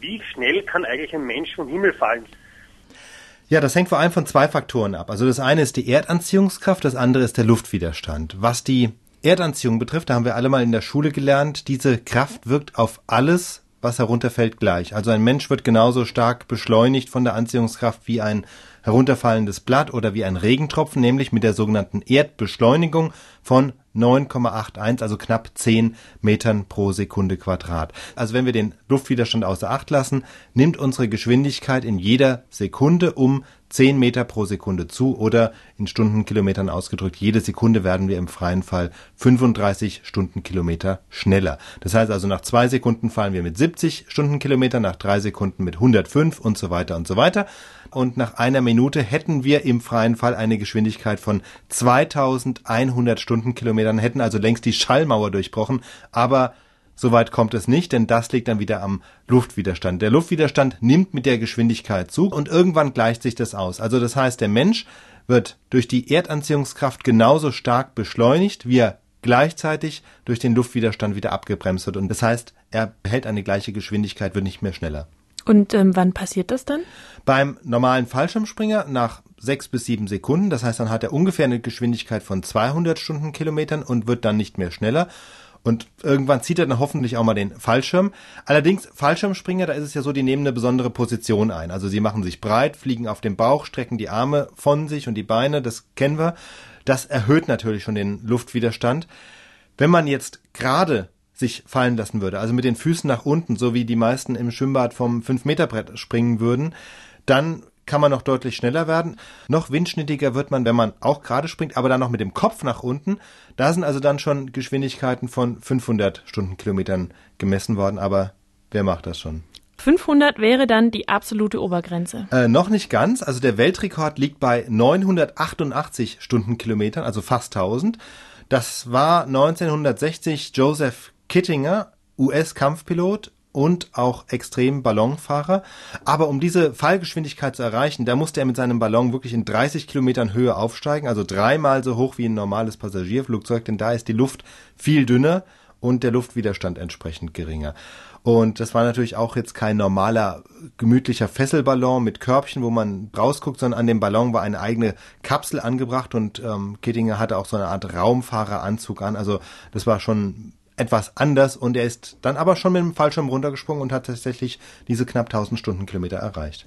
Wie schnell kann eigentlich ein Mensch vom Himmel fallen? Ja, das hängt vor allem von zwei Faktoren ab. Also das eine ist die Erdanziehungskraft, das andere ist der Luftwiderstand. Was die Erdanziehung betrifft, da haben wir alle mal in der Schule gelernt, diese Kraft wirkt auf alles, was herunterfällt, gleich. Also ein Mensch wird genauso stark beschleunigt von der Anziehungskraft wie ein herunterfallendes Blatt oder wie ein Regentropfen, nämlich mit der sogenannten Erdbeschleunigung von 9,81, also knapp 10 Metern pro Sekunde Quadrat. Also wenn wir den Luftwiderstand außer Acht lassen, nimmt unsere Geschwindigkeit in jeder Sekunde um 10 Meter pro Sekunde zu oder in Stundenkilometern ausgedrückt, jede Sekunde werden wir im freien Fall 35 Stundenkilometer schneller. Das heißt also, nach zwei Sekunden fallen wir mit 70 Stundenkilometer, nach drei Sekunden mit 105 und so weiter und so weiter. Und nach einer Minute hätten wir im freien Fall eine Geschwindigkeit von 2100 Stundenkilometern, hätten also längst die Schallmauer durchbrochen, aber Soweit kommt es nicht, denn das liegt dann wieder am Luftwiderstand. Der Luftwiderstand nimmt mit der Geschwindigkeit zu und irgendwann gleicht sich das aus. Also das heißt, der Mensch wird durch die Erdanziehungskraft genauso stark beschleunigt, wie er gleichzeitig durch den Luftwiderstand wieder abgebremst wird. Und das heißt, er behält eine gleiche Geschwindigkeit, wird nicht mehr schneller. Und ähm, wann passiert das dann? Beim normalen Fallschirmspringer nach sechs bis sieben Sekunden. Das heißt, dann hat er ungefähr eine Geschwindigkeit von 200 Stundenkilometern und wird dann nicht mehr schneller. Und irgendwann zieht er dann hoffentlich auch mal den Fallschirm. Allerdings, Fallschirmspringer, da ist es ja so, die nehmen eine besondere Position ein. Also sie machen sich breit, fliegen auf dem Bauch, strecken die Arme von sich und die Beine, das kennen wir. Das erhöht natürlich schon den Luftwiderstand. Wenn man jetzt gerade sich fallen lassen würde, also mit den Füßen nach unten, so wie die meisten im Schwimmbad vom 5-Meter-Brett springen würden, dann kann man noch deutlich schneller werden. Noch windschnittiger wird man, wenn man auch gerade springt, aber dann noch mit dem Kopf nach unten. Da sind also dann schon Geschwindigkeiten von 500 Stundenkilometern gemessen worden, aber wer macht das schon? 500 wäre dann die absolute Obergrenze. Äh, noch nicht ganz. Also der Weltrekord liegt bei 988 Stundenkilometern, also fast 1000. Das war 1960 Joseph Kittinger, US-Kampfpilot und auch extrem Ballonfahrer. Aber um diese Fallgeschwindigkeit zu erreichen, da musste er mit seinem Ballon wirklich in 30 Kilometern Höhe aufsteigen, also dreimal so hoch wie ein normales Passagierflugzeug, denn da ist die Luft viel dünner und der Luftwiderstand entsprechend geringer. Und das war natürlich auch jetzt kein normaler, gemütlicher Fesselballon mit Körbchen, wo man rausguckt, sondern an dem Ballon war eine eigene Kapsel angebracht und ähm, Kittinger hatte auch so eine Art Raumfahreranzug an. Also das war schon etwas anders und er ist dann aber schon mit dem Fallschirm runtergesprungen und hat tatsächlich diese knapp 1000 Stundenkilometer erreicht.